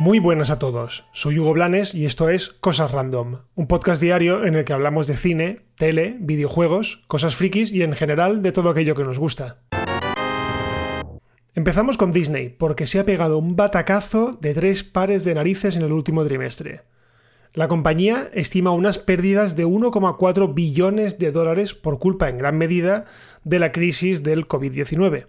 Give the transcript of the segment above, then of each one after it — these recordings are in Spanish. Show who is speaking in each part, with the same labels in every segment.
Speaker 1: Muy buenas a todos, soy Hugo Blanes y esto es Cosas Random, un podcast diario en el que hablamos de cine, tele, videojuegos, cosas frikis y en general de todo aquello que nos gusta. Empezamos con Disney, porque se ha pegado un batacazo de tres pares de narices en el último trimestre. La compañía estima unas pérdidas de 1,4 billones de dólares por culpa en gran medida de la crisis del COVID-19.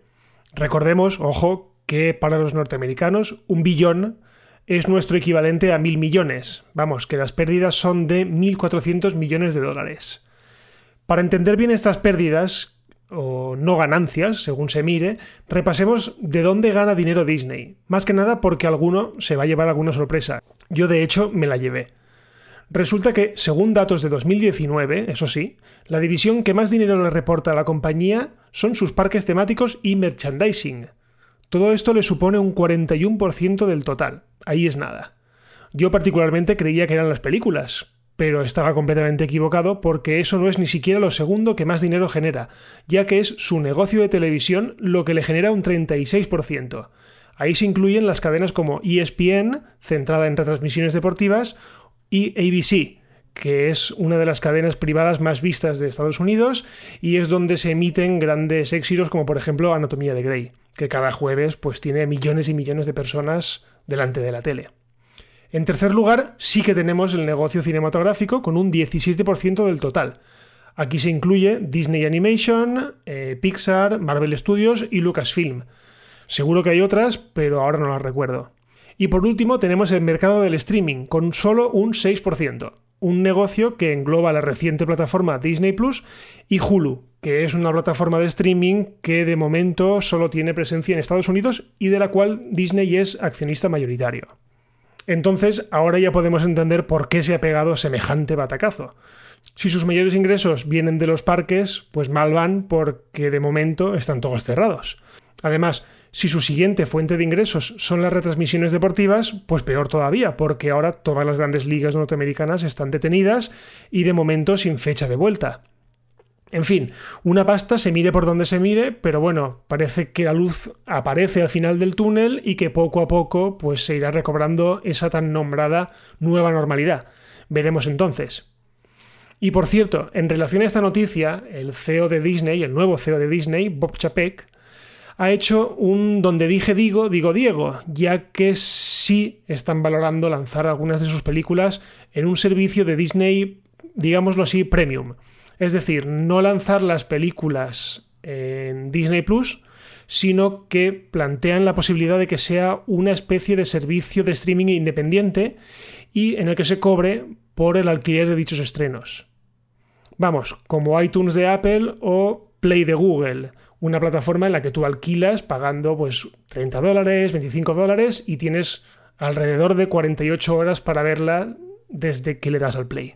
Speaker 1: Recordemos, ojo, que para los norteamericanos un billón es nuestro equivalente a mil millones. Vamos, que las pérdidas son de 1.400 millones de dólares. Para entender bien estas pérdidas, o no ganancias, según se mire, repasemos de dónde gana dinero Disney. Más que nada porque alguno se va a llevar alguna sorpresa. Yo de hecho me la llevé. Resulta que, según datos de 2019, eso sí, la división que más dinero le reporta a la compañía son sus parques temáticos y merchandising. Todo esto le supone un 41% del total. Ahí es nada. Yo particularmente creía que eran las películas, pero estaba completamente equivocado porque eso no es ni siquiera lo segundo que más dinero genera, ya que es su negocio de televisión lo que le genera un 36%. Ahí se incluyen las cadenas como ESPN, centrada en retransmisiones deportivas, y ABC, que es una de las cadenas privadas más vistas de Estados Unidos y es donde se emiten grandes éxitos como por ejemplo Anatomía de Grey, que cada jueves pues tiene millones y millones de personas delante de la tele. En tercer lugar, sí que tenemos el negocio cinematográfico con un 17% del total. Aquí se incluye Disney Animation, eh, Pixar, Marvel Studios y Lucasfilm. Seguro que hay otras, pero ahora no las recuerdo. Y por último tenemos el mercado del streaming, con solo un 6% un negocio que engloba la reciente plataforma Disney Plus y Hulu, que es una plataforma de streaming que de momento solo tiene presencia en Estados Unidos y de la cual Disney es accionista mayoritario. Entonces, ahora ya podemos entender por qué se ha pegado semejante batacazo. Si sus mayores ingresos vienen de los parques, pues mal van porque de momento están todos cerrados. Además, si su siguiente fuente de ingresos son las retransmisiones deportivas, pues peor todavía, porque ahora todas las grandes ligas norteamericanas están detenidas y de momento sin fecha de vuelta. En fin, una pasta se mire por donde se mire, pero bueno, parece que la luz aparece al final del túnel y que poco a poco pues se irá recobrando esa tan nombrada nueva normalidad. Veremos entonces. Y por cierto, en relación a esta noticia, el CEO de Disney, el nuevo CEO de Disney, Bob Chapek, ha hecho un donde dije digo, digo Diego, ya que sí están valorando lanzar algunas de sus películas en un servicio de Disney, digámoslo así, premium. Es decir, no lanzar las películas en Disney Plus, sino que plantean la posibilidad de que sea una especie de servicio de streaming independiente y en el que se cobre por el alquiler de dichos estrenos. Vamos, como iTunes de Apple o Play de Google, una plataforma en la que tú alquilas pagando pues 30 dólares, 25 dólares y tienes alrededor de 48 horas para verla desde que le das al play.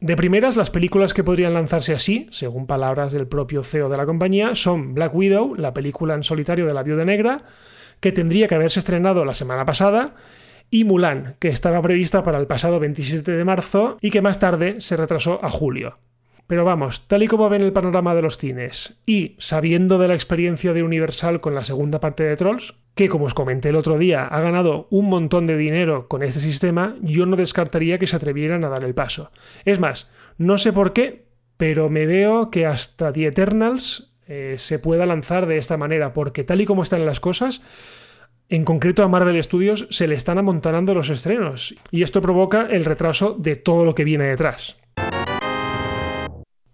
Speaker 1: De primeras, las películas que podrían lanzarse así, según palabras del propio CEO de la compañía, son Black Widow, la película en solitario de la Viuda Negra, que tendría que haberse estrenado la semana pasada, y Mulan, que estaba prevista para el pasado 27 de marzo y que más tarde se retrasó a julio. Pero vamos, tal y como ven el panorama de los cines y sabiendo de la experiencia de Universal con la segunda parte de Trolls, que como os comenté el otro día ha ganado un montón de dinero con este sistema, yo no descartaría que se atrevieran a dar el paso. Es más, no sé por qué, pero me veo que hasta The Eternals eh, se pueda lanzar de esta manera, porque tal y como están las cosas, en concreto a Marvel Studios se le están amontonando los estrenos, y esto provoca el retraso de todo lo que viene detrás.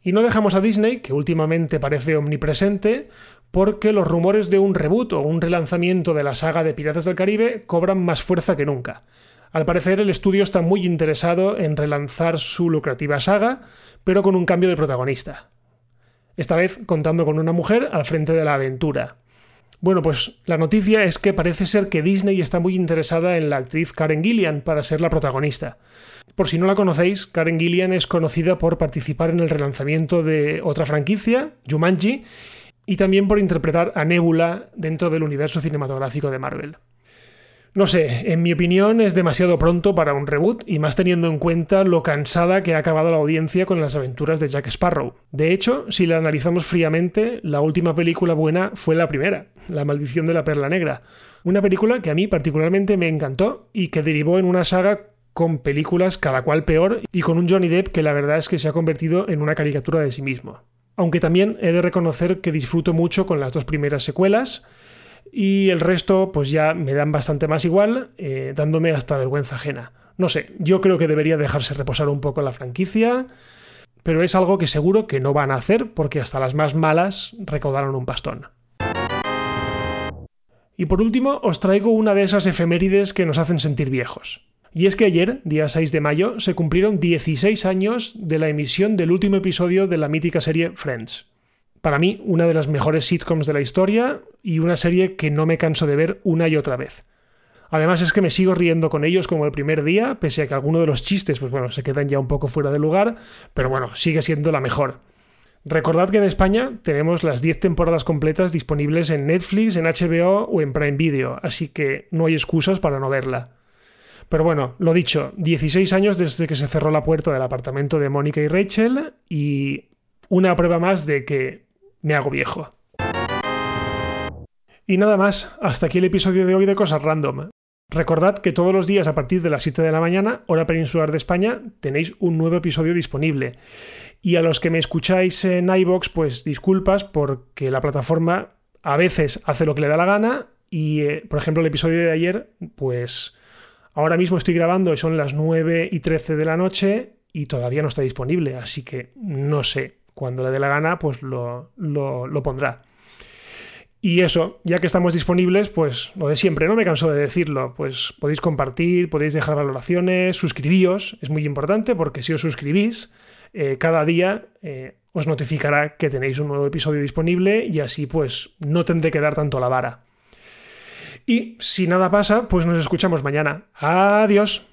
Speaker 1: Y no dejamos a Disney, que últimamente parece omnipresente, porque los rumores de un reboot o un relanzamiento de la saga de Piratas del Caribe cobran más fuerza que nunca. Al parecer el estudio está muy interesado en relanzar su lucrativa saga, pero con un cambio de protagonista. Esta vez contando con una mujer al frente de la aventura. Bueno, pues la noticia es que parece ser que Disney está muy interesada en la actriz Karen Gillian para ser la protagonista. Por si no la conocéis, Karen Gillian es conocida por participar en el relanzamiento de otra franquicia, Jumanji, y también por interpretar a Nebula dentro del universo cinematográfico de Marvel. No sé, en mi opinión es demasiado pronto para un reboot y más teniendo en cuenta lo cansada que ha acabado la audiencia con las aventuras de Jack Sparrow. De hecho, si la analizamos fríamente, la última película buena fue la primera, La maldición de la perla negra, una película que a mí particularmente me encantó y que derivó en una saga con películas cada cual peor y con un Johnny Depp que la verdad es que se ha convertido en una caricatura de sí mismo. Aunque también he de reconocer que disfruto mucho con las dos primeras secuelas, y el resto pues ya me dan bastante más igual, eh, dándome hasta vergüenza ajena. No sé, yo creo que debería dejarse reposar un poco la franquicia, pero es algo que seguro que no van a hacer porque hasta las más malas recaudaron un pastón. Y por último, os traigo una de esas efemérides que nos hacen sentir viejos. Y es que ayer, día 6 de mayo, se cumplieron 16 años de la emisión del último episodio de la mítica serie Friends para mí, una de las mejores sitcoms de la historia y una serie que no me canso de ver una y otra vez. Además es que me sigo riendo con ellos como el primer día, pese a que algunos de los chistes, pues bueno, se quedan ya un poco fuera de lugar, pero bueno, sigue siendo la mejor. Recordad que en España tenemos las 10 temporadas completas disponibles en Netflix, en HBO o en Prime Video, así que no hay excusas para no verla. Pero bueno, lo dicho, 16 años desde que se cerró la puerta del apartamento de Mónica y Rachel y una prueba más de que me hago viejo. Y nada más, hasta aquí el episodio de hoy de Cosas Random. Recordad que todos los días a partir de las 7 de la mañana, hora peninsular de España, tenéis un nuevo episodio disponible. Y a los que me escucháis en iBox, pues disculpas porque la plataforma a veces hace lo que le da la gana y, eh, por ejemplo, el episodio de ayer, pues ahora mismo estoy grabando y son las 9 y 13 de la noche y todavía no está disponible, así que no sé, cuando le dé la gana, pues lo, pondrá. Y eso, ya que estamos disponibles, pues lo de siempre, no me canso de decirlo, pues podéis compartir, podéis dejar valoraciones, suscribíos, es muy importante porque si os suscribís, eh, cada día eh, os notificará que tenéis un nuevo episodio disponible y así pues no tendré que dar tanto la vara. Y si nada pasa, pues nos escuchamos mañana. Adiós.